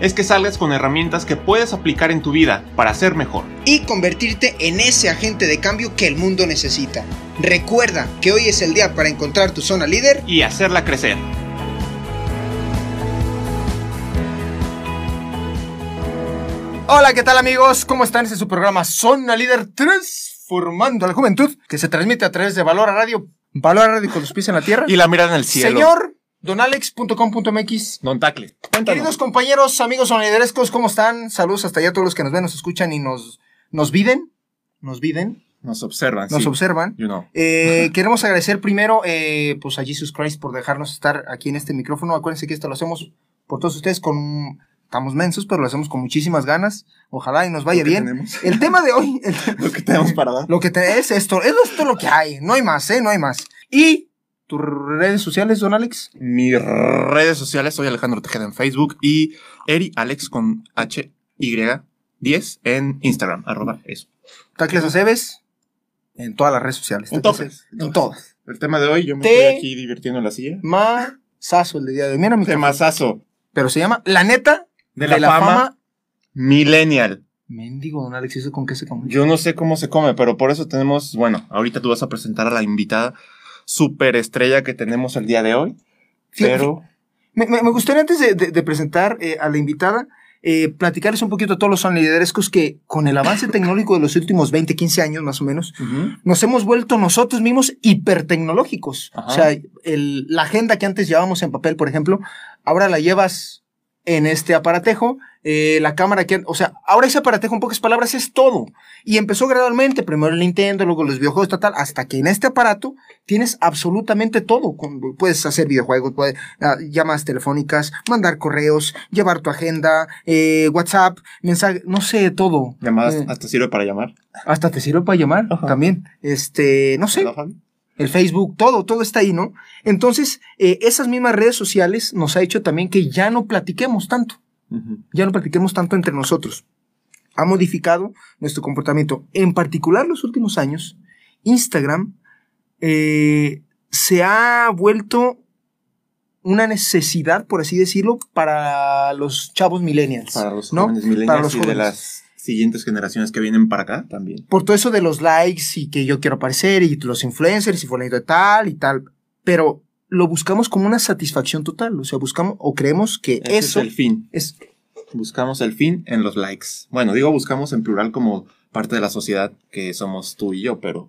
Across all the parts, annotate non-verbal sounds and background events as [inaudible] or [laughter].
es que salgas con herramientas que puedes aplicar en tu vida para ser mejor. Y convertirte en ese agente de cambio que el mundo necesita. Recuerda que hoy es el día para encontrar tu zona líder y hacerla crecer. Hola, ¿qué tal amigos? ¿Cómo están? Este es su programa Zona Líder Transformando a la Juventud, que se transmite a través de Valor a Radio, Valor a Radio con los pies en la tierra. Y la mirada en el cielo. Señor donalex.com.mx. Don Tacle. Queridos compañeros, amigos sonliderescos, ¿cómo están? Saludos hasta allá a todos los que nos ven, nos escuchan y nos, nos viden. Nos viden. Nos observan. Nos sí. observan. You know. Eh, [laughs] queremos agradecer primero eh, pues a Jesus Christ por dejarnos estar aquí en este micrófono. Acuérdense que esto lo hacemos por todos ustedes con... Estamos mensos, pero lo hacemos con muchísimas ganas. Ojalá y nos vaya bien. tenemos. El tema de hoy... el- [laughs] Lo que tenemos para dar. lo que te, es esto. Es esto lo que hay. No hay más, ¿eh? No hay más. Y... ¿Tus redes sociales, don Alex? Mis redes sociales, soy Alejandro Tejeda en Facebook y Eri Alex con H Y 10 en Instagram, arroba eso. Tacles Aceves. En todas las redes sociales. En Tacles todas. Aceves, En todas. El tema de hoy, yo me Te- estoy aquí divirtiendo en la silla. Masazo el de día de hoy. Mira mi. Temazazo Pero se llama La Neta de la, fama, millennial. Mendigo, don Alex, ¿eso con qué se come? Yo no sé cómo se come, pero por eso tenemos, bueno, ahorita tú vas a presentar a la invitada superestrella que tenemos el día de hoy. Pero Me, me- me gustaría antes de, de- de presentar eh, a la invitada, eh, platicarles un poquito a todos los sonliderescos que con el avance tecnológico de los últimos 20, 15 años más o menos, nos hemos vuelto nosotros mismos hipertecnológicos. Ajá. O sea, el- la agenda que antes llevábamos en papel, por ejemplo, ahora la llevas en este aparatejo, eh, la cámara que, o sea, ahora ese aparatejo en pocas palabras es todo. Y empezó gradualmente, primero el Nintendo, luego los videojuegos, tal, tal, hasta que en este aparato tienes absolutamente todo. Puedes hacer videojuegos, puedes, ah, llamadas telefónicas, mandar correos, llevar tu agenda, eh, WhatsApp, mensaje, no sé, todo. llamadas Eh, hasta sirve para llamar. hasta te sirve para llamar Ajá. también. Este, no sé. El Facebook, todo, todo está ahí, ¿no? Entonces, eh, esas mismas redes sociales nos ha hecho también que ya no platiquemos tanto, ya no platiquemos tanto entre nosotros. Ha modificado nuestro comportamiento. En particular, los últimos años, Instagram eh, se ha vuelto una necesidad, por así decirlo, para los chavos millennials. Para los ¿no? jóvenes millennials Para los y de jóvenes. las siguientes generaciones que vienen para acá también. por todo eso de los likes y que yo quiero aparecer y los influencers y fulanito de tal y tal, pero lo buscamos como una satisfacción total, o sea, buscamos o creemos que Ese eso es el fin. es Buscamos el fin en los likes. Bueno, digo buscamos en plural como parte de la sociedad que somos tú y yo, pero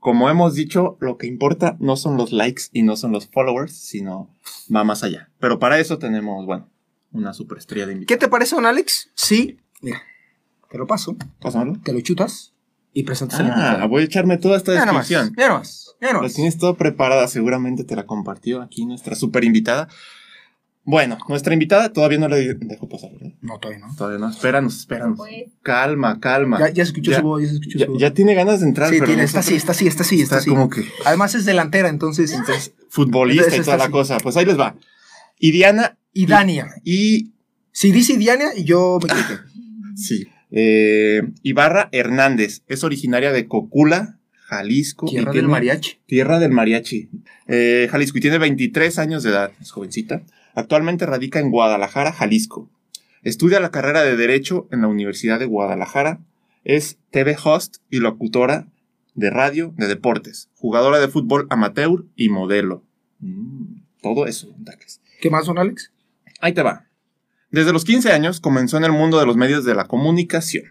como hemos dicho, lo que importa no son los likes y no son los followers, sino va más allá. Pero para eso tenemos, bueno, una superestrella de ¿Qué invitados. te parece, don Alex? Sí, mira, te lo paso, Pásamelo. te lo chutas y presentas el Ah, invitado. voy a echarme toda esta Ya nomás, descripción. ya nomás, ya La nomás. tienes toda preparada, seguramente te la compartió aquí nuestra super invitada. Bueno, nuestra invitada todavía no la dejo pasar, ¿verdad? No, todavía no. Todavía no, espéranos, espéranos. Pues, Calma, calma. Ya, ya se escuchó Ya- su voz, ya se escuchó Ya, su voz. ya tiene ganas de entrar, sí, pero tiene, está nosotros- así, está así, está así, está, está así. como que Además es delantera, entonces. entonces, futbolista y está toda la así. cosa. Pues ahí les va. Y Diana y Dania. y Si dice Diana, yo me equivoqué. [laughs] sí, eh, Ibarra Hernández es originaria de Cocula, Jalisco. y Tierra del mariachi. Tierra del Mariachi. Eh, Jalisco y tiene 23 años de edad, es jovencita. Actualmente radica en Guadalajara, Jalisco. Estudia la carrera de Derecho en la Universidad de Guadalajara. Es TV host y locutora de radio de deportes. Jugadora de fútbol amateur y modelo. Mm, todo eso. ¿Qué más, don Alex? Ahí te va. Desde los 15 años comenzó en el mundo de los medios de la comunicación,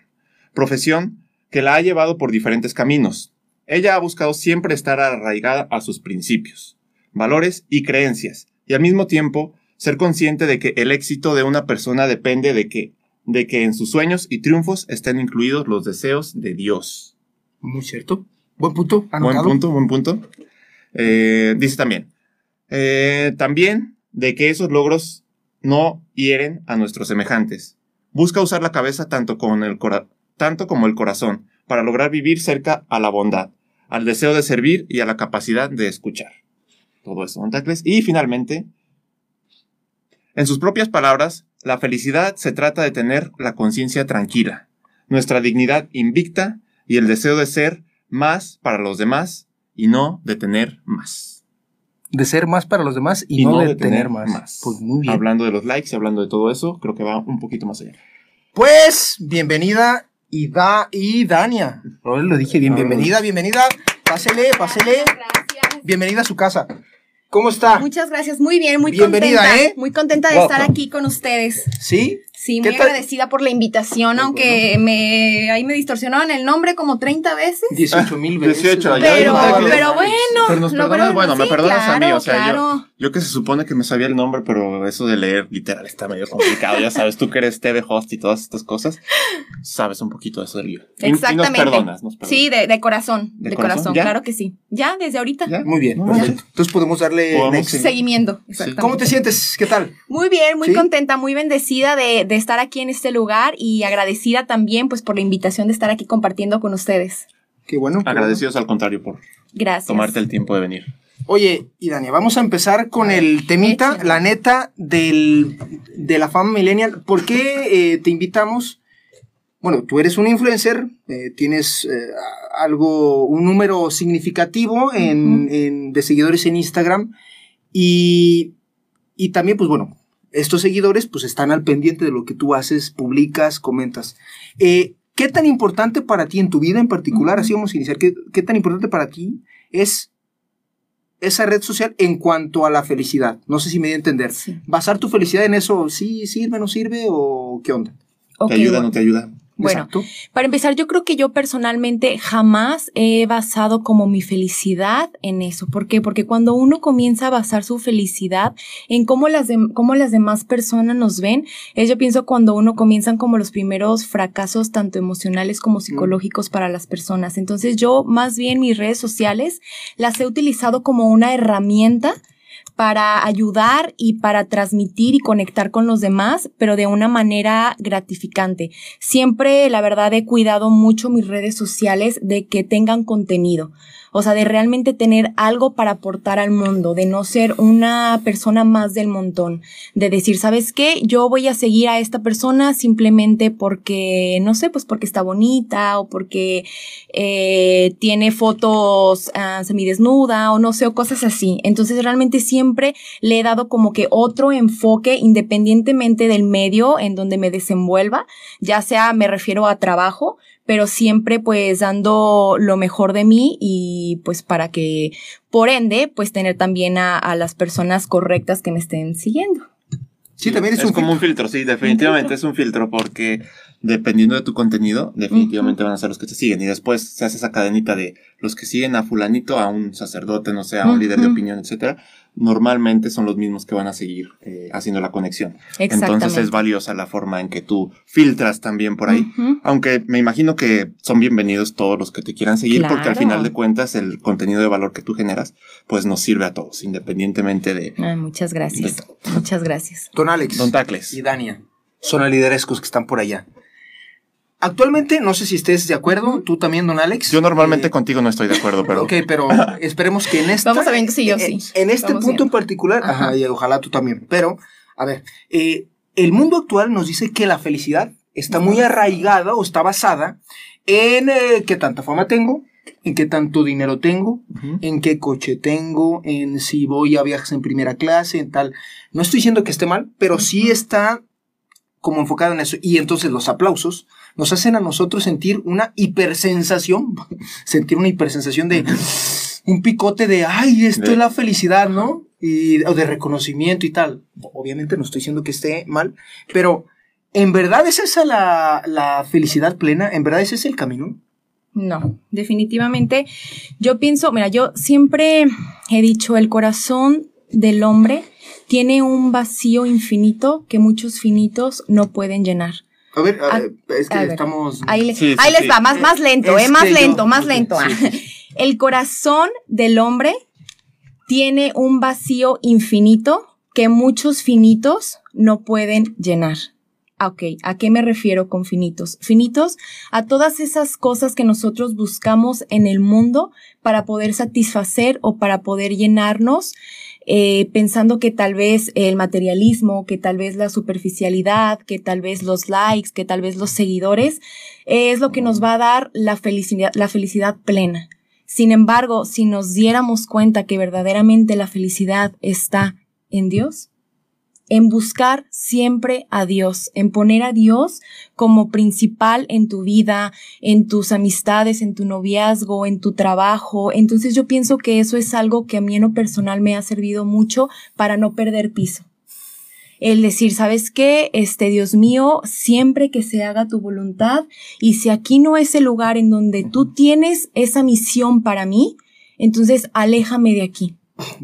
profesión que la ha llevado por diferentes caminos. Ella ha buscado siempre estar arraigada a sus principios, valores y creencias, y al mismo tiempo ser consciente de que el éxito de una persona depende de que, de que en sus sueños y triunfos estén incluidos los deseos de Dios. Muy cierto. Buen punto. Buen punto, buen punto. Eh, dice también, eh, también de que esos logros no hieren a nuestros semejantes. Busca usar la cabeza tanto, como el corazón para lograr vivir cerca a la bondad, al deseo de servir y a la capacidad de escuchar. todo eso, Don Tacles. Y finalmente, en sus propias palabras, la felicidad se trata de tener la conciencia tranquila, nuestra dignidad invicta y el deseo de ser más para los demás y no de tener más. De ser más para los demás y, no, de, tener, más. Pues muy bien. Hablando de los likes y hablando de todo eso, creo que va un poquito más allá. Pues, bienvenida Ida y Dania. Lo dije bien, bienvenida, bienvenida. Pásele, pásele. Gracias. Bienvenida a su casa. ¿Cómo está? Muchas gracias, muy bien, muy Bienvenida, ¿eh? Muy contenta de estar aquí con ustedes. ¿Sí? Sí, muy agradecida por la invitación, aunque me ahí me distorsionaron el nombre como 30 veces. 18 mil veces. 18, pero, pero bueno. Pero nos perdonas, bueno, me perdonas a mí, o sea, yo, yo, que se supone que me sabía el nombre, pero eso de leer literal está medio complicado, ya sabes, tú que eres TV host y todas estas cosas, sabes un poquito de eso del libro. Exactamente. nos perdonas, Sí, de, de corazón, de, corazón, claro que sí. Ya, desde ahorita. Muy bien, Entonces podemos darle seguimiento. ¿Cómo te sientes? ¿Qué tal? Muy bien, muy contenta, muy bendecida de estar aquí en este lugar y agradecida también pues por la invitación de estar aquí compartiendo con ustedes. Qué bueno. Agradecidos al contrario por tomarte el tiempo de venir. Oye, y Dania, vamos a empezar con el temita, la neta del, de la fama millennial. ¿Por qué eh, te invitamos? Bueno, tú eres un influencer, eh, tienes eh, algo, un número significativo en, de seguidores en Instagram y, y también, pues bueno, estos seguidores pues están al pendiente de lo que tú haces, publicas, comentas. Eh, ¿Qué tan importante para ti en tu vida en particular, así vamos a iniciar, ¿qué, qué tan importante para ti es esa red social en cuanto a la felicidad? No sé si me di a entender. ¿Basar tu felicidad en eso, sí sirve, no sirve o qué onda? ¿Te ayuda, no te ayuda? Bueno, para empezar, yo creo que yo personalmente jamás he basado como mi felicidad en eso. ¿Por qué? Porque cuando uno comienza a basar su felicidad en cómo las, cómo las demás personas nos ven, es yo pienso cuando uno comienzan como los primeros fracasos, tanto emocionales como psicológicos para las personas. Entonces yo más bien mis redes sociales las he utilizado como una herramienta para ayudar y para transmitir y conectar con los demás, pero de una manera gratificante. Siempre, la verdad, he cuidado mucho mis redes sociales de que tengan contenido. O sea, de realmente tener algo para aportar al mundo, de no ser una persona más del montón, de decir, ¿sabes qué? Yo voy a seguir a esta persona simplemente porque, no sé, pues porque está bonita o porque eh, tiene fotos uh, semidesnuda o no sé, o cosas así. Entonces realmente siempre le he dado como que otro enfoque independientemente del medio en donde me desenvuelva, ya sea me refiero a trabajo, pero siempre pues dando lo mejor de mí y pues para que por ende pues tener también a, las personas correctas que me estén siguiendo. Sí, también es, un como un filtro, sí, definitivamente es un filtro porque dependiendo de tu contenido, definitivamente van a ser los que te siguen y después se hace esa cadenita de los que siguen a fulanito, a un sacerdote, no sé, a un líder de opinión, etcétera, normalmente son los mismos que van a seguir eh, haciendo la conexión. Entonces es valiosa la forma en que tú filtras también por ahí. Aunque me imagino que son bienvenidos todos los que te quieran seguir, porque al final de cuentas el contenido de valor que tú generas, pues nos sirve a todos, independientemente de. muchas gracias. muchas gracias. Don Alex. Don Tacles. Y Dania. Son liderescos que están por allá. Actualmente, no sé si estés de acuerdo, tú también, don Alex. Yo normalmente eh, contigo no estoy de acuerdo, pero. Ok, pero [laughs] esperemos que en este. Vamos a ver si yo sí. En este punto en particular, ajá. y ojalá tú también. Pero, a ver, eh, el mundo actual nos dice que la felicidad está muy arraigada o está basada en eh, qué tanta fama tengo, en qué tanto dinero tengo, en qué coche tengo, en si voy a viajes en primera clase, en tal. No estoy diciendo que esté mal, pero sí está como enfocado en eso. Y entonces los aplausos nos hacen a nosotros sentir una hipersensación, [laughs] sentir una hipersensación de un picote de, ay, esto es la felicidad, ¿no? Y, o de reconocimiento y tal. Obviamente no estoy diciendo que esté mal, pero ¿en verdad es esa la, la felicidad plena? ¿En verdad ese es el camino? No, definitivamente. Yo pienso, mira, yo siempre he dicho, el corazón del hombre tiene un vacío infinito que muchos finitos no pueden llenar. A ver, es que estamos. Ahí, les va, más, más lento, ¿eh? Más lento, más lento. [laughs] El corazón del hombre tiene un vacío infinito que muchos finitos no pueden llenar. Ah, ok, ¿a qué me refiero con finitos? Finitos a todas esas cosas que nosotros buscamos en el mundo para poder satisfacer o para poder llenarnos, eh, pensando que tal vez el materialismo, que tal vez la superficialidad, que tal vez los likes, que tal vez los seguidores, es lo que nos va a dar la felicidad, la felicidad plena. Sin embargo, si nos diéramos cuenta que verdaderamente la felicidad está en Dios, en buscar siempre a Dios, en poner a Dios como principal en tu vida, en tus amistades, en tu noviazgo, en tu trabajo. Entonces yo pienso que eso es algo que a mí en lo personal me ha servido mucho para no perder piso. El decir, ¿sabes qué? Este Dios mío, siempre que se haga tu voluntad y si aquí no es el lugar en donde tú tienes esa misión para mí, entonces aléjame de aquí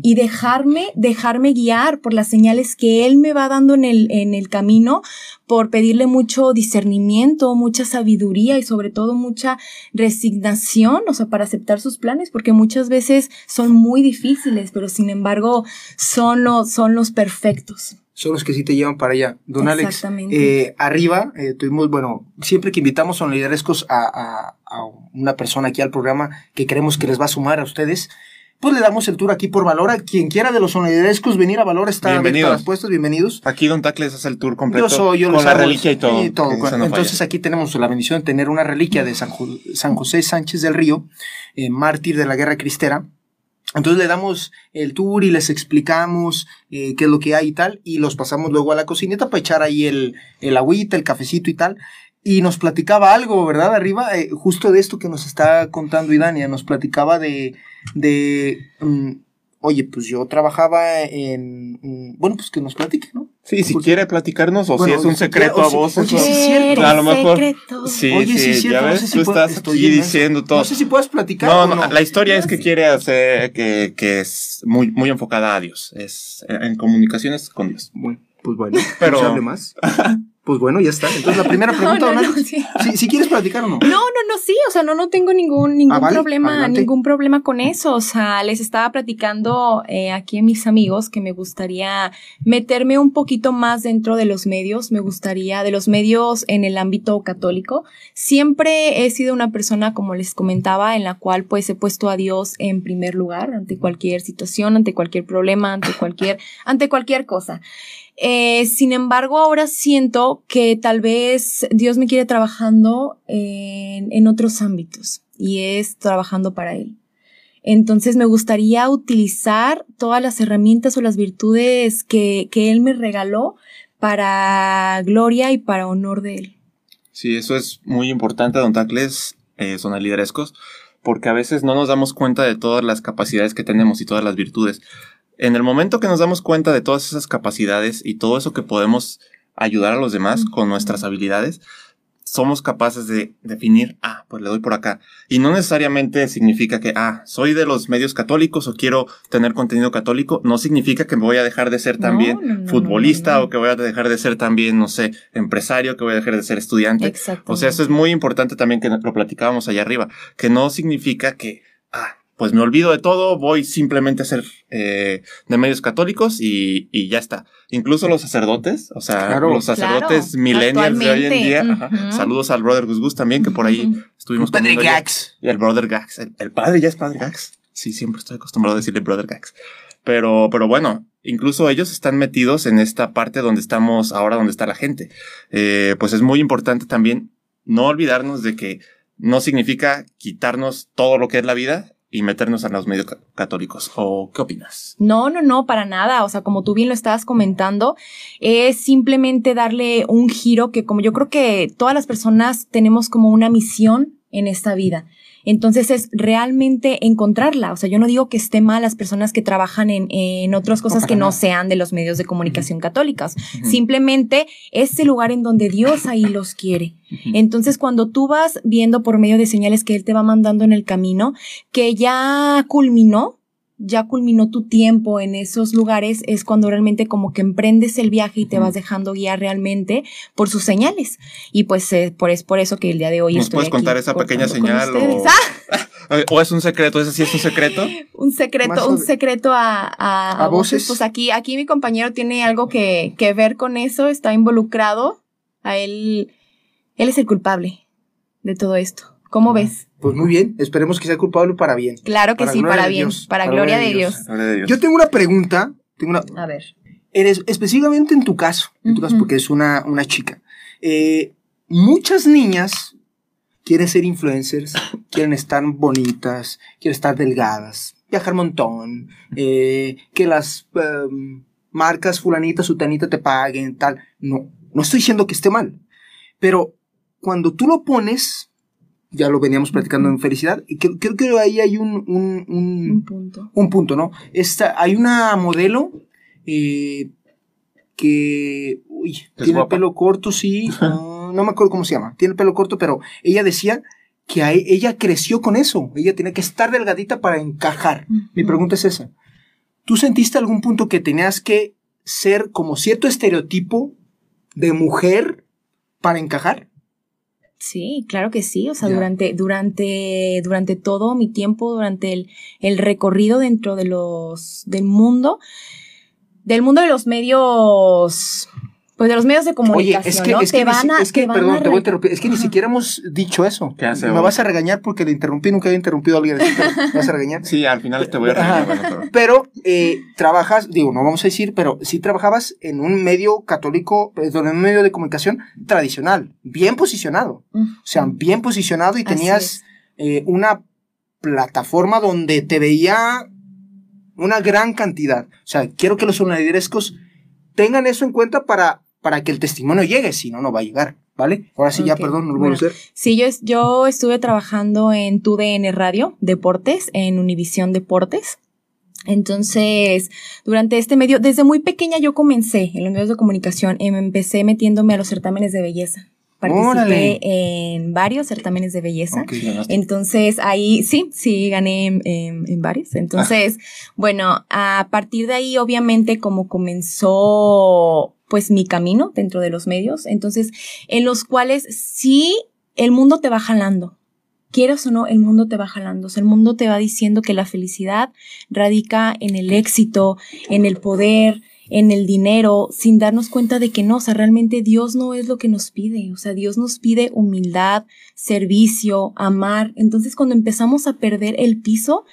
y dejarme, dejarme guiar por las señales que él me va dando en el, en el camino, por pedirle mucho discernimiento, mucha sabiduría y sobre todo mucha resignación, o sea, para aceptar sus planes, porque muchas veces son muy difíciles, pero sin embargo son los, son los perfectos. Son los que sí te llevan para allá. Don Alex, eh, arriba eh, tuvimos, bueno, siempre que invitamos a liderescos a, a, a, una persona aquí al programa que creemos que les va a sumar a ustedes, pues le damos el tour aquí por Valora. Quien quiera de los soniderescos venir a Valora está abierto a las puestas, bienvenidos. Aquí Don Tacles hace el tour completo. Yo soy, yo con la reliquia y todo. Entonces aquí tenemos la bendición de tener una reliquia de San, José Sánchez del Río, eh, mártir de la guerra cristera. Entonces le damos el tour y les explicamos eh, qué es lo que hay y tal, y los pasamos luego a la cocineta para echar ahí el, el agüita, el cafecito y tal y nos platicaba algo, ¿verdad? Arriba, eh, justo de esto que nos está contando Idania, nos platicaba de, de mm, oye, pues yo trabajaba en, mm, bueno, pues que nos platique, ¿no? Sí, si quiere platicarnos o si es un secreto a vos. Oye, sí es cierto. A lo mejor. Sí, oye, sí, es cierto. Ya ves, tú estás aquí diciendo todo. No sé si puedes platicar. No, no, la historia es que quiere hacer, que, que es muy, muy enfocada a Dios. Es en comunicaciones con Dios. Bueno, pues bueno. Pero. hable más. [laughs] Pues bueno, ya está. Entonces la primera [laughs] pregunta, no, si, quieres platicar o no. No, no, no, sí, o sea, no, no tengo ningún, ningún ah, problema, ningún problema con eso. O sea, les estaba platicando eh, aquí a mis amigos que me gustaría meterme un poquito más dentro de los medios, me gustaría, de los medios en el ámbito católico. Siempre he sido una persona, como les comentaba, en la cual pues he puesto a Dios en primer lugar ante cualquier situación, ante cualquier problema, ante cualquier, ante cualquier cosa. Eh, sin embargo, ahora siento que tal vez Dios me quiere trabajando en, en otros ámbitos y es trabajando para Él. Entonces me gustaría utilizar todas las herramientas o las virtudes que, que Él me regaló para gloria y para honor de Él. Sí, eso es muy importante, don Tacles, eh, son liderescos, porque a veces no nos damos cuenta de todas las capacidades que tenemos y todas las virtudes en el momento que nos damos cuenta de todas esas capacidades y todo eso que podemos ayudar a los demás con nuestras habilidades, somos capaces de definir, ah, pues le doy por acá. Y no necesariamente significa que, ah, soy de los medios católicos o quiero tener contenido católico. No significa que me voy a dejar de ser también futbolista o que voy a dejar de ser también, no sé, empresario, que voy a dejar de ser estudiante. O sea, eso es muy importante también que lo platicábamos allá arriba, que no significa que, ah, pues me olvido de todo, voy simplemente a ser eh, de medios católicos y, y, ya está. Incluso los sacerdotes, o sea, los sacerdotes millennials de hoy en día. Saludos al brother Gus Gus también, que por ahí estuvimos con Padre Gax. Y el brother Gax. El, padre ya es padre Gax. Sí, siempre estoy acostumbrado a decirle brother Gax. Pero, pero bueno, incluso ellos están metidos en esta parte donde estamos ahora, donde está la gente. Eh, pues es muy importante también no olvidarnos de que no significa quitarnos todo lo que es la vida, y meternos a los medios católicos. ¿O qué opinas? No, no, no, para nada. O sea, como tú bien lo estabas comentando, es simplemente darle un giro que como yo creo que todas las personas tenemos como una misión en esta vida. Entonces es realmente encontrarla. O sea, yo no digo que esté mal las personas que trabajan en, en otras cosas que no sean de los medios de comunicación católicas. Simplemente es el lugar en donde Dios ahí [laughs] los quiere. Entonces, cuando tú vas viendo por medio de señales que Él te va mandando en el camino, que ya culminó, ya culminó tu tiempo en esos lugares, es cuando realmente como que emprendes el viaje y te vas dejando guiar realmente por sus señales. Y pues eh, por, es por eso que el día de hoy ¿Nos puedes contar esa pequeña señal? [laughs] O... es un secreto? ¿Ese sí es un secreto? [laughs] un secreto, un secreto a, a, voces. Pues aquí, aquí mi compañero tiene algo que, que ver con eso, está involucrado. A él, él es el culpable de todo esto. ¿Cómo ves? Pues muy bien, esperemos que sea culpable para bien. Claro que Para sí, para bien, Dios, para para gloria gloria de Dios. Gloria de Dios. Yo tengo una pregunta, tengo una, A ver. eres, específicamente en tu caso, en tu caso, porque es una, una chica. Eh, muchas niñas quieren ser influencers, quieren estar bonitas, quieren estar delgadas, viajar montón, eh, que las em, marcas fulanita, sutanita te paguen, tal. No, no estoy diciendo que esté mal, pero cuando tú lo pones, ya lo veníamos platicando en felicidad, y creo, creo que ahí hay un, un- un- Un punto. un punto, ¿no? Esta, hay una modelo eh, que uy, ¿Es tiene el pelo corto, sí, no me acuerdo cómo se llama, tiene el pelo corto, pero ella decía que a e- ella creció con eso, ella tenía que estar delgadita para encajar. Mi pregunta es esa. ¿Tú sentiste algún punto que tenías que ser como cierto estereotipo de mujer para encajar? Sí, claro que sí. O sea, durante, durante, durante todo mi tiempo, durante el, el recorrido dentro de los, del mundo, del mundo de los medios, pues de los medios de Oye, comunicación, es que, ¿no? es que, te van a, es que te van perdón, a te voy a interrumpir. Es que ni siquiera hemos dicho eso. ¿Qué hace Me vas a regañar porque le interrumpí, nunca había interrumpido a alguien así, me vas a regañar. Sí, al final te voy a regañar. bueno, pero- Pero eh, trabajas, digo, no vamos a decir, pero sí trabajabas en un medio católico, perdón, en un medio de comunicación tradicional, bien posicionado. O sea, bien posicionado y tenías eh, una plataforma donde te veía una gran cantidad. O sea, quiero que los sonadirescos tengan eso en cuenta para, para que el testimonio llegue, si no, no va a llegar, ¿vale? Ahora sí, ya, perdón, no lo bueno. voy a hacer. Sí, yo, es- yo estuve trabajando en TUDN Radio, Deportes, en Univisión Deportes. Entonces, durante este medio, desde muy pequeña yo comencé en los medios de comunicación, em, empecé metiéndome a los certámenes de belleza. Participé Órale. en varios certámenes de belleza. Ok. Entonces ahí sí, sí, gané en, en- en varios. Entonces, bueno, a partir de ahí, obviamente, como comenzó pues mi camino dentro de los medios, entonces, en los cuales sí el mundo te va jalando. Quieras o no, el mundo te va jalando. O sea, el mundo te va diciendo que la felicidad radica en el éxito, en el poder, en el dinero, sin darnos cuenta de que no, o sea, realmente Dios no es lo que nos pide. O sea, Dios nos pide humildad, servicio, amar. Entonces, cuando empezamos a perder el piso,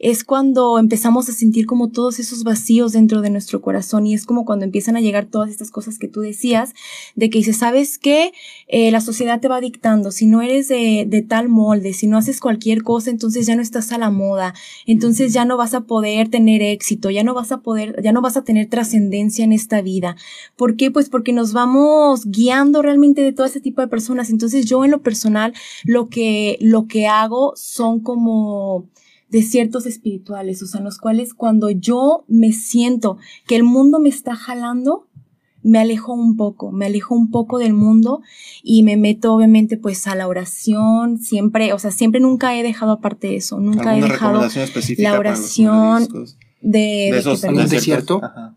es cuando empezamos a sentir como todos esos vacíos dentro de nuestro corazón y es como cuando empiezan a llegar todas estas cosas que tú decías, de que dices, ¿sabes qué? Eh, la sociedad te va dictando, si no eres de, de tal molde, si no haces cualquier cosa, entonces ya no estás a la moda, entonces ya no vas a poder tener éxito, ya no vas a poder, ya no vas a tener trascendencia en esta vida. ¿Por qué? Pues porque nos vamos guiando realmente de todo ese tipo de personas. Entonces yo en lo personal, lo que, lo que hago son como desiertos espirituales, o sea, en los cuales cuando yo me siento que el mundo me está jalando, me alejo un poco, me alejo un poco del mundo y me meto obviamente pues a la oración, siempre, o sea, siempre nunca he dejado aparte de eso, nunca he ¿Alguna dejado la oración de, de de esos que- ¿En un desiertos? desierto? Ajá.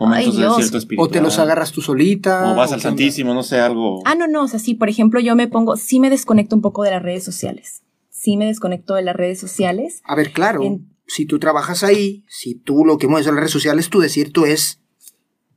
Momentos de. O te los agarras tú solita. O vas o al? Santísimo, no sé, algo. Ah, no, no, o sea, sí, por ejemplo, yo me pongo, sí me desconecto un poco de las redes sociales, sí me desconecto de las redes sociales. A ver, claro, En- si tú trabajas ahí, si tú lo que mueves en las redes sociales, tu desierto es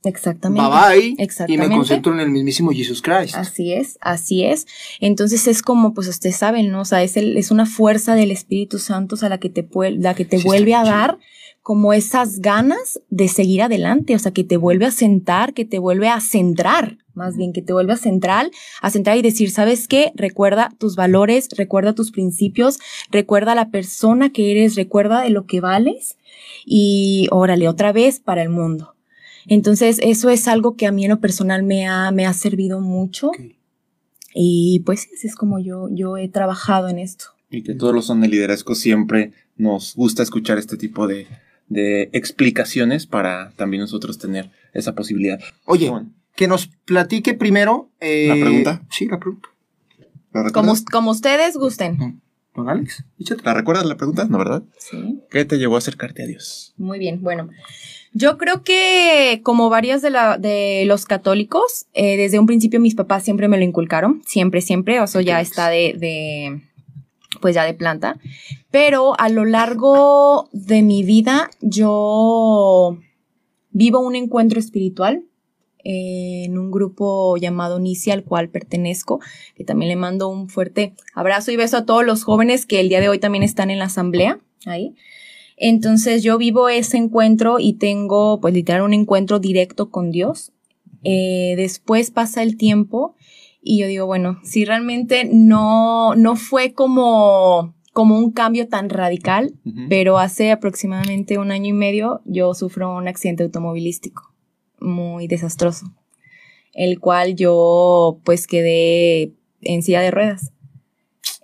Exactamente. bye bye y me Exactamente. concentro en el mismísimo Jesus Christ. Así es, así es. Entonces es como, pues ustedes saben, ¿no? O sea, es, el- es una fuerza del Espíritu Santo o sea, la que te, la que te Sí, vuelve a chido. dar como esas ganas de seguir adelante, o sea, que te vuelve a sentar, que te vuelve a centrar, más bien, que te vuelve a centrar, a centrar y decir, ¿sabes qué? Recuerda tus valores, recuerda tus principios, recuerda la persona que eres, recuerda de lo que vales y órale, otra vez para el mundo. Entonces, eso es algo que a mí en lo personal me ha, me ha servido mucho. Y pues así es como yo, yo he trabajado en esto. Y que todos los son de liderazgo siempre nos gusta escuchar este tipo de, de explicaciones para también nosotros tener esa posibilidad. Oye, Bueno, que nos platique primero. eh, ¿La pregunta? Sí, la pregunta. ¿La Como, como ustedes gusten. Don Alex, échate. ¿La recuerdas la pregunta? ¿No, verdad? Sí. ¿Qué te llevó a acercarte a Dios? Muy bien, bueno. Yo creo que como varias de, la, de los católicos, eh, desde un principio mis papás siempre me lo inculcaron, siempre, siempre, o sea, ya está de, de, pues ya de planta. Pero a lo largo de mi vida yo vivo un encuentro espiritual eh, en un grupo llamado Nicia, al cual pertenezco, que también le mando un fuerte abrazo y beso a todos los jóvenes que el día de hoy también están en la asamblea ahí. Entonces yo vivo ese encuentro y tengo pues literal un encuentro directo con Dios. Eh, después pasa el tiempo y yo digo, bueno, si realmente no, no fue como, como un cambio tan radical, pero hace aproximadamente un año y medio yo sufro un accidente automovilístico muy desastroso, el cual yo pues quedé en silla de ruedas.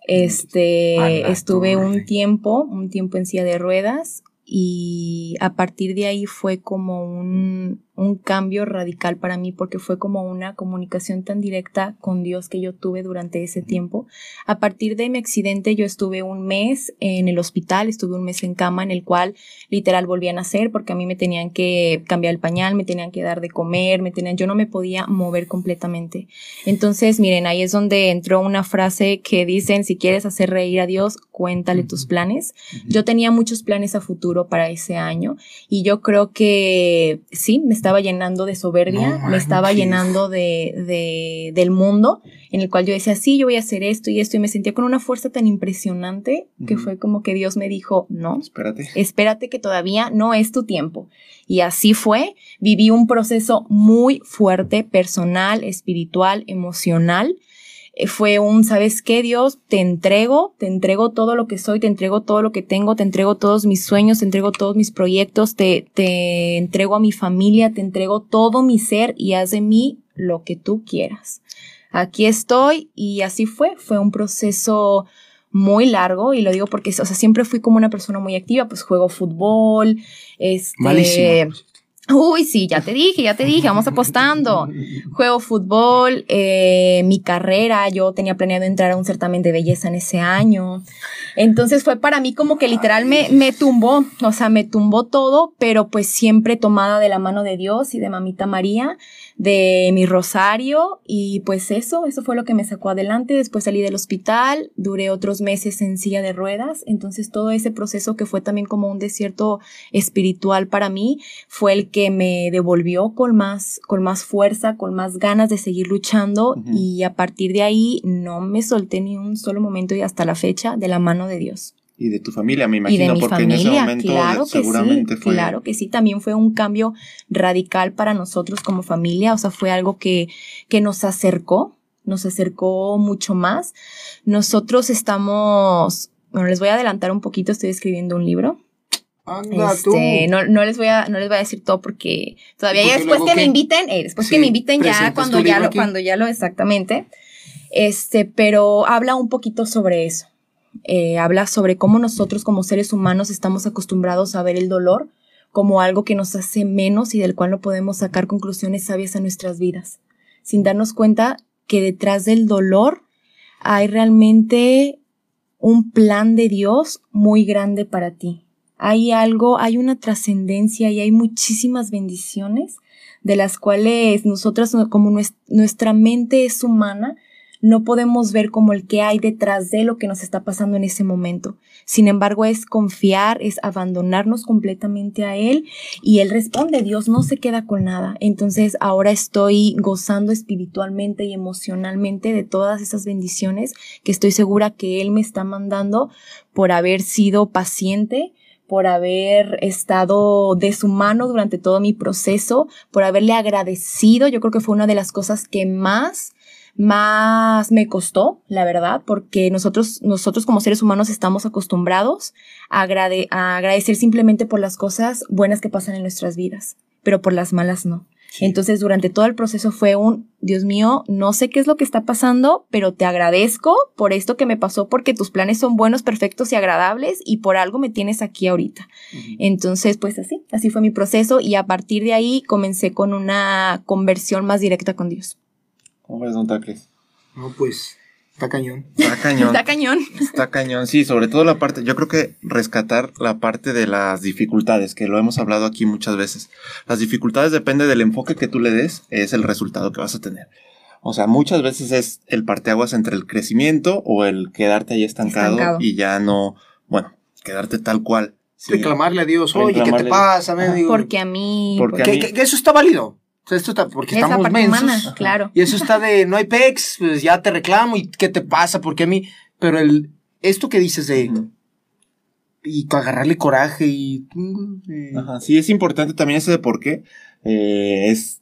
Este, estuve un tiempo, un tiempo en silla de ruedas y a partir de ahí fue como un, un cambio radical para mí porque fue como una comunicación tan directa con Dios que yo tuve durante ese tiempo. A partir de mi accidente yo estuve un mes en el hospital, estuve un mes en cama en el cual literal volví a nacer porque a mí me tenían que cambiar el pañal, me tenían que dar de comer, me tenían, yo no me podía mover completamente. Entonces, miren, ahí es donde entró una frase que dicen, si quieres hacer reír a Dios, cuéntale tus planes. Yo tenía muchos planes a futuro para ese año y yo creo que sí, me estaba estaba llenando de soberbia, me estaba llenando de, de, del mundo, en el cual yo decía, sí, yo voy a hacer esto y esto, y me sentía con una fuerza tan impresionante que fue como que Dios me dijo, no, espérate. Espérate que todavía no es tu tiempo. Y así fue, viví un proceso muy fuerte, personal, espiritual, emocional, fue un, ¿sabes qué, Dios? Te entrego, te entrego todo lo que soy, te entrego todo lo que tengo, te entrego todos mis sueños, te entrego todos mis proyectos, te, te entrego a mi familia, te entrego todo mi ser y haz de mí lo que tú quieras. Aquí estoy y así fue, fue un proceso muy largo y lo digo porque, o sea, siempre fui como una persona muy activa, pues juego fútbol, este, Uy, sí, ya te dije, ya te dije, vamos apostando. Juego fútbol, eh, mi carrera, yo tenía planeado entrar a un certamen de belleza en ese año. Entonces fue para mí como que literal me, me tumbó, o sea, me tumbó todo, pero pues siempre tomada de la mano de Dios y de mamita María de mi rosario y pues eso, eso fue lo que me sacó adelante. Después salí del hospital, duré otros meses en silla de ruedas, entonces todo ese proceso que fue también como un desierto espiritual para mí fue el que me devolvió con más, con más fuerza, con más ganas de seguir luchando y a partir de ahí no me solté ni un solo momento y hasta la fecha de la mano de Dios y de tu familia, me imagino, porque en ese momento claro que seguramente fue. Claro que sí, también fue un cambio radical para nosotros como familia, o sea, fue algo que, que nos acercó, nos acercó mucho más. Nosotros estamos, bueno, les voy a adelantar un poquito, estoy escribiendo un libro. Anda, tú. Este, no, no, les voy a, no les voy a decir todo porque todavía después que, me inviten, eh, después que me inviten ya cuando ya lo, cuando ya lo exactamente. Este, pero habla un poquito sobre eso eh, habla sobre cómo nosotros como seres humanos estamos acostumbrados a ver el dolor como algo que nos hace menos y del cual no podemos sacar conclusiones sabias a nuestras vidas, sin darnos cuenta que detrás del dolor hay realmente un plan de Dios muy grande para ti. Hay algo, hay una trascendencia y hay muchísimas bendiciones de las cuales nosotras, como nuestra mente es humana, no podemos ver como el que hay detrás de lo que nos está pasando en ese momento. Sin embargo, es confiar, es abandonarnos completamente a Él y Él responde, Dios no se queda con nada. Entonces ahora estoy gozando espiritualmente y emocionalmente de todas esas bendiciones que estoy segura que Él me está mandando por haber sido paciente, por haber estado de su mano durante todo mi proceso, por haberle agradecido. Yo creo que fue una de las cosas que más más me costó, la verdad, porque nosotros, nosotros como seres humanos estamos acostumbrados a, agradecer simplemente por las cosas buenas que pasan en nuestras vidas, pero por las malas no. Entonces, durante todo el proceso fue un, Dios mío, no sé qué es lo que está pasando, pero te agradezco por esto que me pasó, porque tus planes son buenos, perfectos y agradables, y por algo me tienes aquí ahorita. Entonces, pues así, así fue mi proceso, y a partir de ahí comencé con una conversión más directa con Dios. ¿Cómo ves, don Tacles? No, pues está cañón. Está cañón. está cañón. Está cañón, sí, sobre todo la parte, yo creo que rescatar la parte de las dificultades, que lo hemos hablado aquí muchas veces. Las dificultades depende del enfoque que tú le des, es el resultado que vas a tener. O sea, muchas veces es el parteaguas entre el crecimiento o el quedarte ahí estancado, y ya no, bueno, quedarte tal cual. Reclamarle a Dios, oye, ¿qué te pasa? Porque a mí... Porque eso está válido sea, esto está porque Esa estamos parte mensos. humana, claro. Y eso está de no hay pex, pues ya te reclamo y qué te pasa, porque a mí. Pero el esto que dices de y agarrarle coraje y eh, Ajá, sí, es importante también eso de por qué. eh, es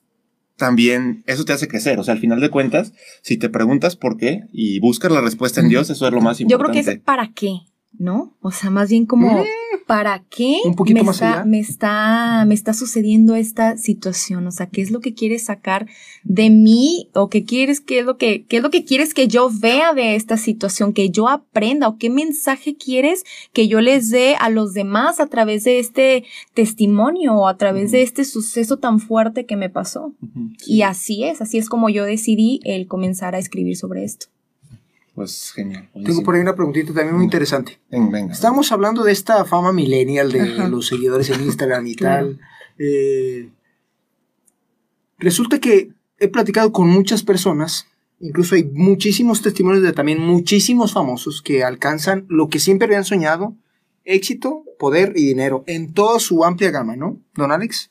también, eso te hace crecer. O sea, al final de cuentas, si te preguntas por qué y buscas la respuesta en Dios, eso es lo más Yo creo importante. que es para qué, ¿no? O sea, más bien como para qué Un poquito me, más está, allá. me está me está sucediendo esta situación, o sea, qué es lo que quieres sacar de mí o qué quieres qué es lo que qué es lo que quieres que yo vea de esta situación, que yo aprenda o qué mensaje quieres que yo les dé a los demás a través de este testimonio o a través de este suceso tan fuerte que me pasó. Sí. Y así es, así es como yo decidí el comenzar a escribir sobre esto. Pues genial. tengo por ahí una preguntita también muy interesante. Venga, venga. Estamos hablando de esta fama millennial de Ajá. los seguidores en Instagram y [laughs] tal. Eh, resulta que he platicado con muchas personas, incluso hay muchísimos testimonios de también muchísimos famosos que alcanzan lo que siempre habían soñado, éxito, poder y dinero, en toda su amplia gama, ¿no, don Alex?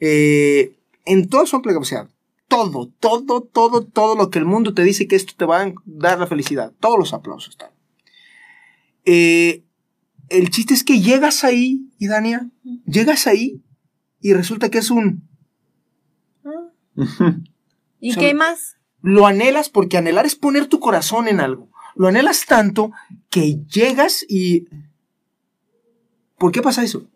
Eh, en toda su amplia gama, o sea, todo, todo, todo, todo lo que el mundo te dice que esto te va a dar la felicidad, todos los aplausos están. Eh, el chiste es que llegas ahí, y Dania, llegas ahí y resulta que es un... Ujú. ¿Y qué más? Lo anhelas porque anhelar es poner tu corazón en algo. Lo anhelas tanto que llegas y... ¿Por qué pasa eso?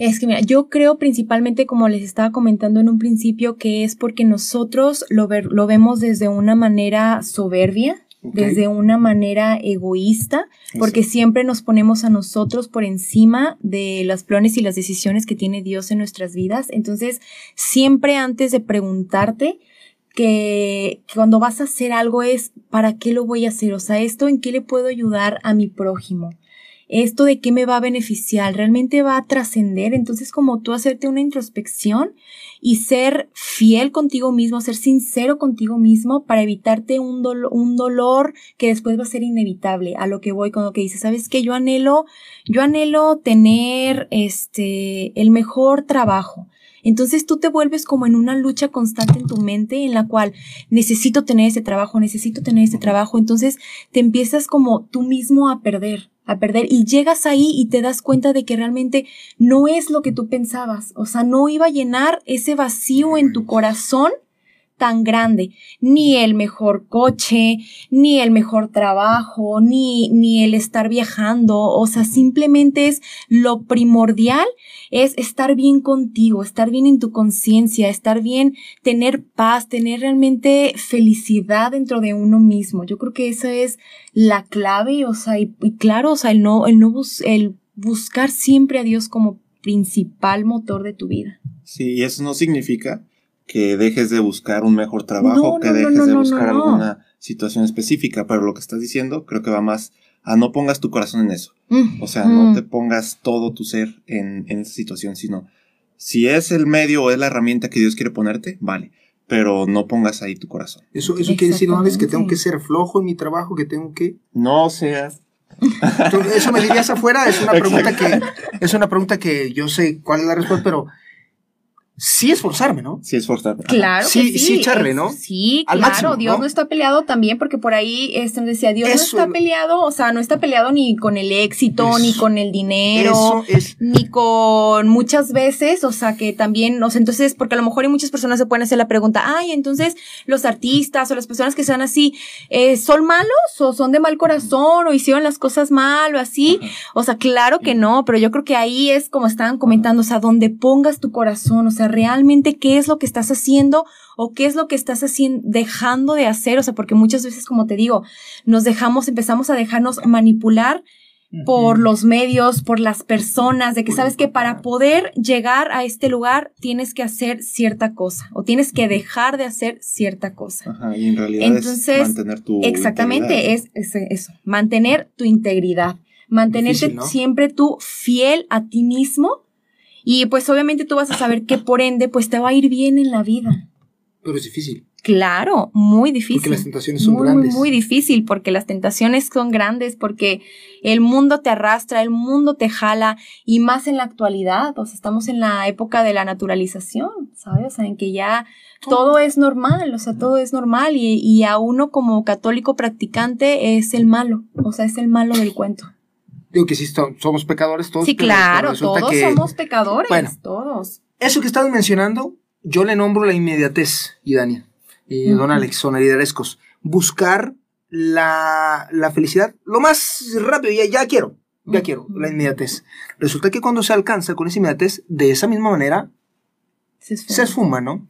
Es que mira, yo creo principalmente, como les estaba comentando en un principio, que es porque nosotros lo, ver- lo vemos desde una manera soberbia, desde una manera egoísta, porque siempre nos ponemos a nosotros por encima de los planes y las decisiones que tiene Dios en nuestras vidas. Entonces, siempre antes de preguntarte que, que cuando vas a hacer algo es, ¿para qué lo voy a hacer? O sea, ¿esto en qué le puedo ayudar a mi prójimo? ¿Esto de qué me va a beneficiar? ¿Realmente va a trascender? Entonces, como tú hacerte una introspección y ser fiel contigo mismo, ser sincero contigo mismo para evitarte un, dolo- un dolor que después va a ser inevitable. A lo que voy con lo que dices, ¿sabes qué? Yo anhelo, yo anhelo tener este, el mejor trabajo. Entonces tú te vuelves como en una lucha constante en tu mente en la cual necesito tener ese trabajo, necesito tener ese trabajo. Entonces te empiezas como tú mismo a perder, a perder y llegas ahí y te das cuenta de que realmente no es lo que tú pensabas. O sea, no iba a llenar ese vacío en tu corazón tan grande, ni el mejor coche, ni el mejor trabajo, ni, ni el estar viajando, o sea, simplemente es lo primordial es estar bien contigo, estar bien en tu conciencia, estar bien, tener paz, tener realmente felicidad dentro de uno mismo. Yo creo que esa es la clave, o sea, y, claro, o sea, el no, el no el buscar siempre a Dios como principal motor de tu vida. Sí, y eso no significa que dejes de buscar un mejor trabajo, No, que no, dejes no, de buscar no. alguna situación específica, pero lo que estás diciendo creo que va más a no pongas tu corazón en eso. O sea, no Mm. te pongas todo tu ser en, en esa situación, sino si es el medio o es la herramienta que Dios quiere ponerte, vale, pero no pongas ahí tu corazón. Eso, eso quiere decir, ¿no, Alex, que tengo que ser flojo en mi trabajo, que tengo que... No seas... Tú- Eso me dirías afuera, es una pregunta que es una pregunta que yo sé cuál es la respuesta, pero sí esforzarme, ¿no? Sí, esforzarte. Ajá. Claro Sí, que sí. sí echarle, ¿no? Sí, Al claro. máximo, Dios ¿no? ¿no? está peleado también porque por ahí este, decía, Dios Eso no está peleado, o sea, no está peleado ni con el éxito, ni con el dinero, Eso es ni con muchas veces, o sea, que también, o sea, entonces, porque a lo mejor hay muchas personas se pueden hacer la pregunta, ay, entonces los artistas o las personas que sean así, eh, ¿son malos o son de mal corazón o hicieron las cosas mal o así? Ajá. O sea, claro que no, pero yo creo que ahí es como estaban comentando, o sea, donde pongas tu corazón, o sea, realmente qué es lo que estás haciendo o qué es lo que estás haciendo, dejando de hacer, o sea, porque muchas veces, como te digo, nos dejamos, empezamos a dejarnos manipular por los medios, por las personas, de que sabes que para poder llegar a este lugar tienes que hacer cierta cosa o tienes que dejar de hacer cierta cosa. Ajá, y en realidad Entonces, es mantener tu Exactamente, es, es eso, mantener tu integridad, mantenerte Difícil, ¿no? siempre tú fiel a ti mismo y pues obviamente tú vas a saber que por ende pues te va a ir bien en la vida. pero es difícil. Claro, muy difícil. Porque las tentaciones son muy, grandes. Muy, muy difícil, porque las tentaciones son grandes, porque el mundo te arrastra, el mundo te jala, y más en la actualidad, o sea, estamos en la época de la naturalización, ¿sabes? O sea, en que ya todo es normal, o sea, todo es normal, y, y a uno como católico practicante es el malo, o sea, es el malo del cuento. Digo que sí, so- somos pecadores todos. Sí, claro, todos que somos pecadores, Bueno. todos. Eso que estabas mencionando, yo le nombro la inmediatez, y Dania, y Ujú. don Alex, sonaridarescos. Buscar la, la felicidad lo más rápido, ya, ya quiero, ya quiero, la inmediatez. Resulta que cuando se alcanza con esa inmediatez, de esa misma manera, Se esfuma. se esfuma, ¿no?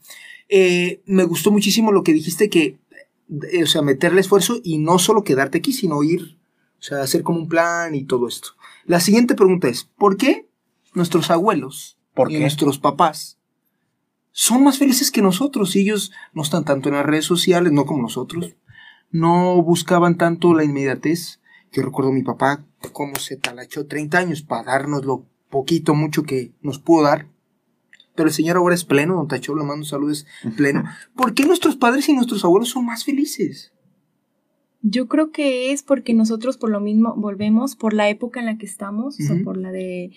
Eh, me gustó muchísimo lo que dijiste que, eh, o sea, meterle esfuerzo y no solo quedarte aquí, sino ir, o sea, hacer como un plan y todo esto. La siguiente pregunta es, ¿por qué nuestros abuelos ¿Por y qué? nuestros papás son más felices que nosotros? Y ellos no están tanto en las redes sociales, no como nosotros. No buscaban tanto la inmediatez. Yo recuerdo a mi papá cómo se talachó 30 años para darnos lo poquito, mucho que nos pudo dar. Pero el Señor ahora es pleno, don Tacho, le mando saludos pleno. [laughs] ¿Por qué nuestros padres y nuestros abuelos son más felices? Yo creo que es porque nosotros por lo mismo volvemos por la época en la que estamos, o sea, por la de...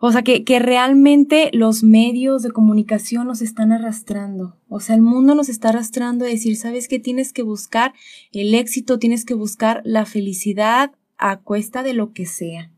O sea, que, que realmente los medios de comunicación nos están arrastrando. O sea, el mundo nos está arrastrando a decir, ¿sabes qué? Tienes que buscar el éxito, tienes que buscar la felicidad a cuesta de lo que sea.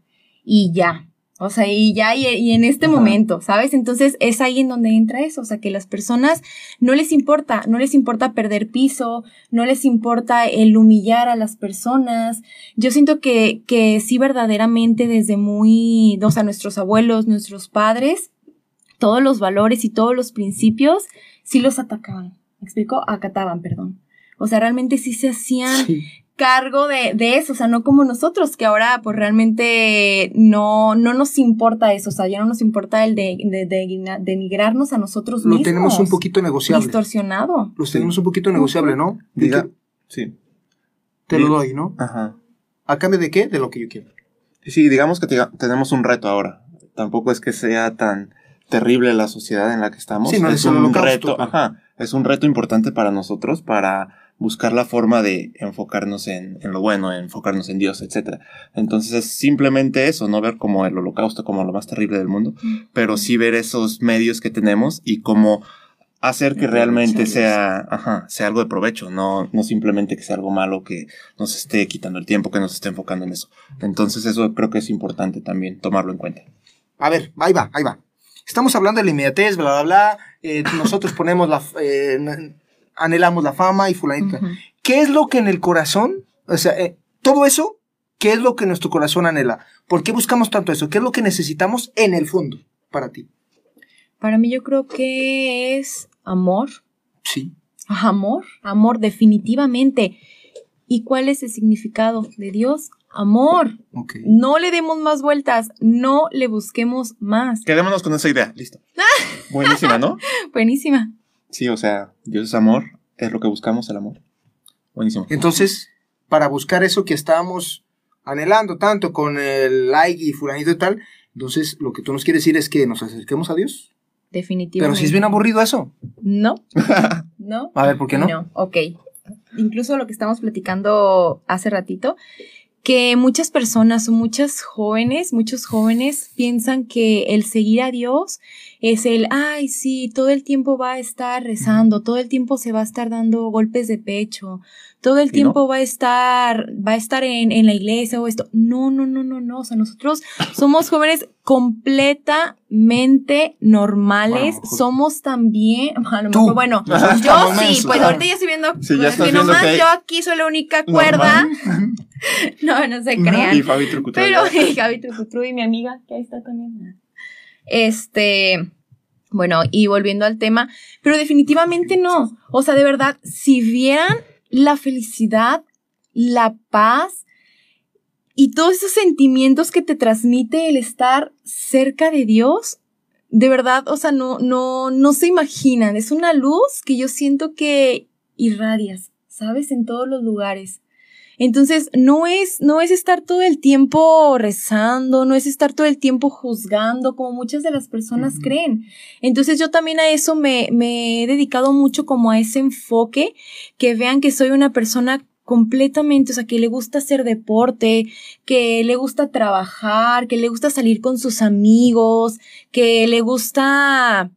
Y ya. O sea, y ya, y, y en este Ajá. momento, ¿sabes? Entonces es ahí en donde entra eso. O sea, que las personas no les importa, no les importa perder piso, no les importa el humillar a las personas. Yo siento que, que sí verdaderamente desde muy, o sea, nuestros abuelos, nuestros padres, todos los valores y todos los principios, sí los atacaban. ¿Me explico? Acataban, perdón. O sea, realmente sí se hacían Sí. Cargo de, de eso, o sea, no como nosotros, que ahora pues realmente no, no nos importa eso, o sea, ya no nos importa el de, de, de- denigrarnos a nosotros Lo mismos. tenemos un poquito negociable. distorsionado. Los tenemos un poquito negociable, ¿no? Diga, sí. Te lo doy, ¿no? Ajá. ¿A cambio de qué? De lo que yo quiero. Sí, digamos que te- tenemos un reto ahora. Tampoco es que sea tan terrible la sociedad en la que estamos. Sí, no es es un reto, ajá, es un reto importante para nosotros para buscar la forma de enfocarnos en, en lo bueno, enfocarnos en Dios, etc. Entonces es simplemente eso, no ver como el holocausto como lo más terrible del mundo, pero sí ver esos medios que tenemos y cómo hacer que realmente sea, ajá, sea algo de provecho, no, no simplemente que sea algo malo que nos esté quitando el tiempo, que nos esté enfocando en eso. Entonces eso creo que es importante también tomarlo en cuenta. A ver, ahí va, ahí va. Estamos hablando de la inmediatez, bla, bla, bla. eh, nosotros ponemos la. eh, anhelamos la fama y fulanita. Ujú. ¿Qué es lo que en el corazón, o sea, eh, todo eso, qué es lo que nuestro corazón anhela? ¿Por qué buscamos tanto eso? ¿Qué es lo que necesitamos en el fondo para ti? Para mí yo creo que es amor, Sí. amor, amor definitivamente. ¿Y cuál es el significado de Dios? Amor. No le demos más vueltas, no le busquemos más. Quedémonos con esa idea, listo. [laughs] Buenísima, ¿no? Buenísima. Sí, o sea, Dios es amor, es lo que buscamos, el amor. Buenísimo. Entonces, para buscar eso que estábamos anhelando tanto con el like y fulanito y tal, entonces lo que tú nos quieres decir es que nos acerquemos a Dios. Definitivamente. Pero si es bien aburrido eso. No. [laughs] No. A ver, ¿por qué no? No, ok. Incluso lo que estamos platicando hace ratito, que muchas personas o muchas jóvenes, muchos jóvenes piensan que el seguir a Dios es el, ay, sí, todo el tiempo va a estar rezando, todo el tiempo se va a estar dando golpes de pecho, todo el ¿Y tiempo va a estar, va a estar en, en la iglesia o esto. No, no, no, no, no. O sea, nosotros somos jóvenes completamente normales. Somos también, [laughs] a lo mejor, bueno, [laughs] yo sí, pues ahorita ya estoy viendo Sí, ya que viendo nomás que yo aquí soy la única cuerda. [laughs] No, no se crean. Y Fabi Trucutru. Pero y Gaby Trucutru y mi amiga, que ahí está también. Este, bueno, y volviendo al tema, pero definitivamente no. O sea, de verdad, si vieran la felicidad, la paz y todos esos sentimientos que te transmite el estar cerca de Dios, de verdad, o sea, no, no, no se imaginan. Es una luz que yo siento que irradias, ¿sabes? En todos los lugares. Entonces, no es, no es estar todo el tiempo rezando, no es estar todo el tiempo juzgando, como muchas de las personas creen. Entonces, yo también a eso me, me he dedicado mucho como a ese enfoque, que vean que soy una persona completamente, o sea, que le gusta hacer deporte, que le gusta trabajar, que le gusta salir con sus amigos, que le gusta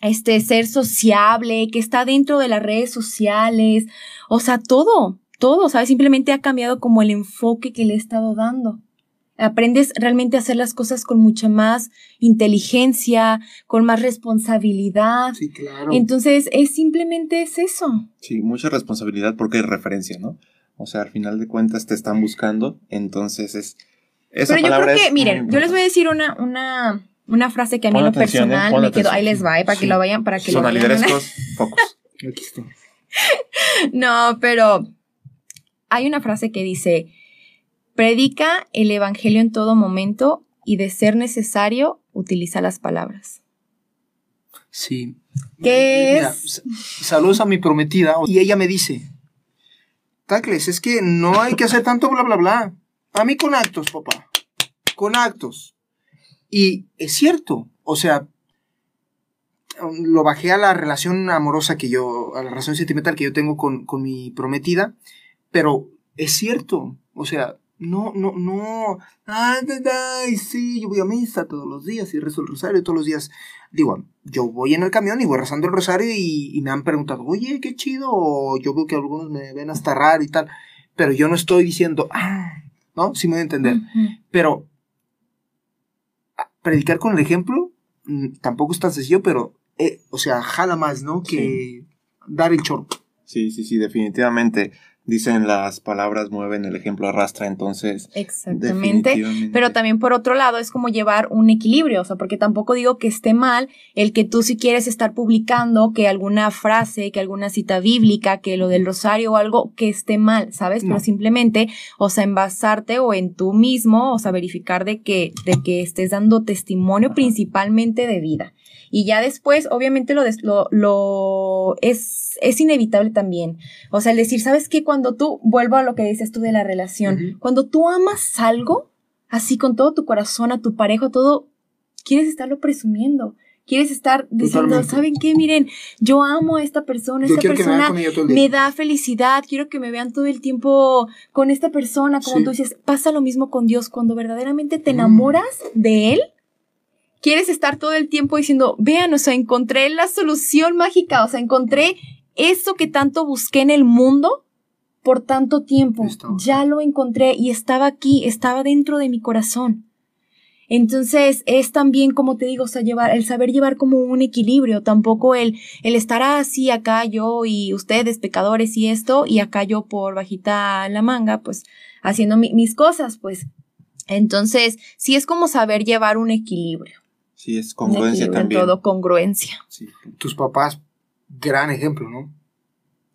este ser sociable, que está dentro de las redes sociales, o sea, todo, todo, ¿sabes? Simplemente ha cambiado como el enfoque que le he estado dando. Aprendes realmente a hacer las cosas con mucha más inteligencia, con más responsabilidad. Sí, claro. Entonces, es simplemente es eso. Sí, mucha responsabilidad porque hay referencia, ¿no? O sea, al final de cuentas te están buscando, entonces es... Esa Pero yo palabra creo que, es miren, yo les voy a decir una, una, una frase que a mí en lo atención, ¿eh? personal me quedó. Ahí les va, ¿eh? para que lo vayan, para que lo vayan. Sonaliderescos, [laughs] focus. Aquí está. No, pero hay una frase que dice, predica el evangelio en todo momento y de ser necesario, utiliza las palabras. Sí. ¿Qué Mira, es? sa- Saludos a mi prometida. Y ella me dice, Tacles, es que no hay que hacer tanto bla, bla, bla. A mí con actos, papá. Con actos. Y es cierto. O sea, um, lo bajé a la relación amorosa que yo, a la relación sentimental que yo tengo con, con mi prometida. Pero es cierto. O sea, no, no, no. Ay, ay, ay, sí, yo voy a misa todos los días y rezo el rosario todos los días. Digo, yo voy en el camión y voy rezando el rosario y, y me han preguntado, oye, qué chido, o yo veo que algunos me ven hasta raro y tal, pero yo no estoy diciendo, ah, ¿no? Sí me voy a entender. Pero ah, predicar con el ejemplo mm, tampoco es tan sencillo, pero, eh, o sea, jala más, ¿no? Que dar el chorro. Sí, sí, sí, definitivamente. Dicen las palabras mueven, el ejemplo arrastra, entonces. Exactamente. Pero también por otro lado es como llevar un equilibrio, o sea, porque tampoco digo que esté mal el que tú si quieres estar publicando que alguna frase, que alguna cita bíblica, que lo del rosario o algo que esté mal, ¿sabes? No. Pero simplemente, o sea, en basarte o en tú mismo, o sea, verificar de que, de que estés dando testimonio principalmente de vida. Y ya después, obviamente, lo, des- lo, lo es, es inevitable también. O sea, el decir, ¿sabes qué? Cuando tú, vuelvo a lo que dices tú de la relación, cuando tú amas algo, así con todo tu corazón, a tu pareja, todo, quieres estarlo presumiendo. Quieres estar diciendo, Totalmente. ¿saben qué? Miren, yo amo a esta persona, Yo esta me persona me da felicidad, quiero que me vean todo el tiempo con esta persona, como Sí. tú dices, pasa lo mismo con Dios, cuando verdaderamente te Mm. enamoras de Él, quieres estar todo el tiempo diciendo, vean, o sea, encontré la solución mágica, o sea, encontré eso que tanto busqué en el mundo por tanto tiempo, ya lo encontré y estaba aquí, estaba dentro de mi corazón. Entonces es también, como te digo, o sea, llevar, el saber llevar como un equilibrio, tampoco el, el estar así acá yo y ustedes pecadores y esto, y acá yo por bajita la manga, pues haciendo mi- mis cosas, pues. Entonces, sí es como saber llevar un equilibrio. Sí, es congruencia también. todo, congruencia. Sí. Tus papás, gran ejemplo, ¿no?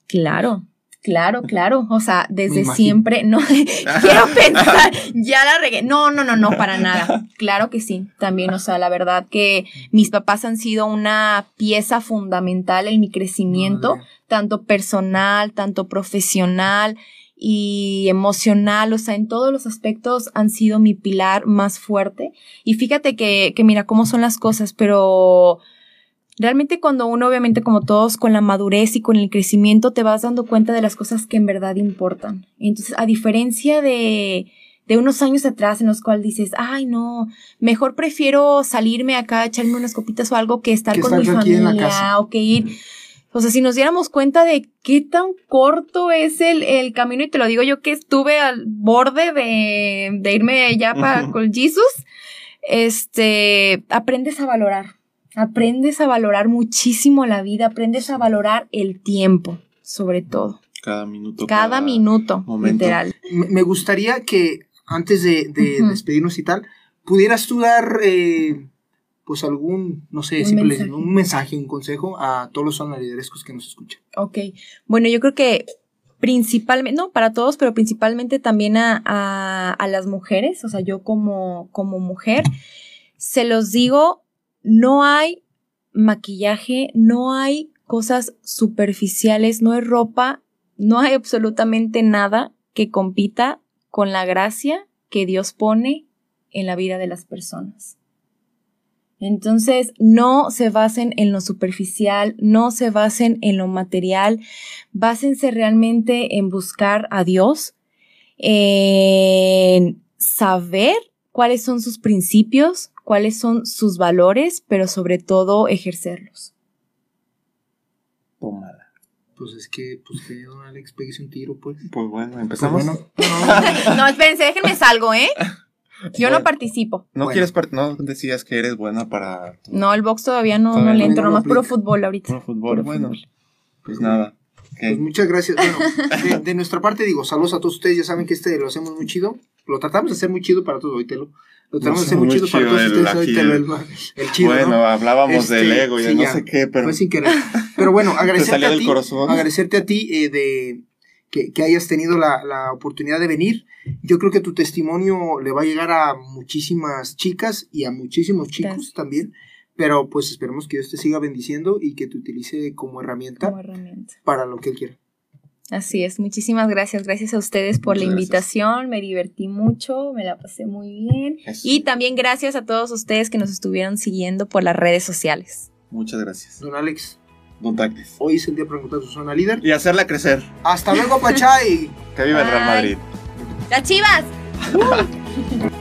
Claro, claro, claro. O sea, desde siempre, no, [laughs] quiero [laughs] pensar, ya la regué. No, no, no, no, para nada. Claro que sí, también, o sea, la verdad que mis papás han sido una pieza fundamental en mi crecimiento, Madre. tanto personal, tanto profesional y emocional, o sea, en todos los aspectos han sido mi pilar más fuerte. Y fíjate que, que mira cómo son las cosas, pero realmente cuando uno, obviamente como todos, con la madurez y con el crecimiento, te vas dando cuenta de las cosas que en verdad importan. Entonces, a diferencia de, de unos años atrás en los cuales dices, ay no, mejor prefiero salirme acá, echarme unas copitas o algo que estar Que con mi familia o que ir. O sea, si nos diéramos cuenta de qué tan corto es el, el camino, y te lo digo yo que estuve al borde de, de irme ya para con Jesus, este, aprendes a valorar. Aprendes a valorar muchísimo la vida, aprendes a valorar el tiempo, sobre todo. Cada minuto. Cada minuto, momento. literal. Me gustaría que antes de, despedirnos y tal, pudieras tú dar, eh, pues algún, no sé, Un simple- mensaje. un mensaje, un consejo a todos los sonaliderescos que nos escuchan. Ok. Bueno, yo creo que principalmente, no, para todos, pero principalmente también a, a, a las mujeres, o sea, yo como, como mujer, se los digo, no hay maquillaje, no hay cosas superficiales, no hay ropa, no hay absolutamente nada que compita con la gracia que Dios pone en la vida de las personas. Entonces, no se basen en lo superficial, no se basen en lo material, básense realmente en buscar a Dios, en saber cuáles son sus principios, cuáles son sus valores, pero sobre todo ejercerlos. Tómala. Pues es que, pues que don Alex pegue un tiro, pues. Pues bueno, empezamos. Pues bueno, [laughs] no, espérense, déjenme salgo, ¿eh? Yo Bueno. no participo. No Bueno. quieres part- no decías que eres buena para tu- No, el box todavía no, Todavía no le entro, no nomás puro aplica. fútbol ahorita. puro fútbol. Puro bueno, fútbol. pues nada. Ok. Pues muchas gracias. Bueno, [laughs] de, de nuestra parte, digo, saludos a todos ustedes. Ya saben que este lo hacemos muy chido. Lo tratamos de hacer muy chido para todos, oítelo. Lo tratamos de hacer muy muy chido para todos el ustedes, oítelo. el- El, chido. bueno, ¿no? hablábamos Este, del ego y sí, no ya. sé qué, pero Fue sin querer. Pero bueno, [laughs] agradecerte salió a del ti. corazón. Agradecerte a ti eh, de que, que hayas tenido la, la oportunidad de venir. Yo creo que tu testimonio le va a llegar a muchísimas chicas y a muchísimos chicos Gracias. también. Pero pues esperemos que Dios te siga bendiciendo y que te utilice como herramienta Como herramienta. para lo que Él quiera. Así es, muchísimas gracias. Gracias a ustedes por Muchas la gracias. invitación, me divertí mucho, me la pasé muy bien. Eso. Y también gracias a todos ustedes que nos estuvieron siguiendo por las redes sociales. muchas gracias. Don Alex, Don Tactis. hoy es el día para encontrar su zona líder. Y hacerla crecer. Hasta luego, Pachay. [laughs] Que viva el Real. Madrid. ¡Las chivas! [laughs]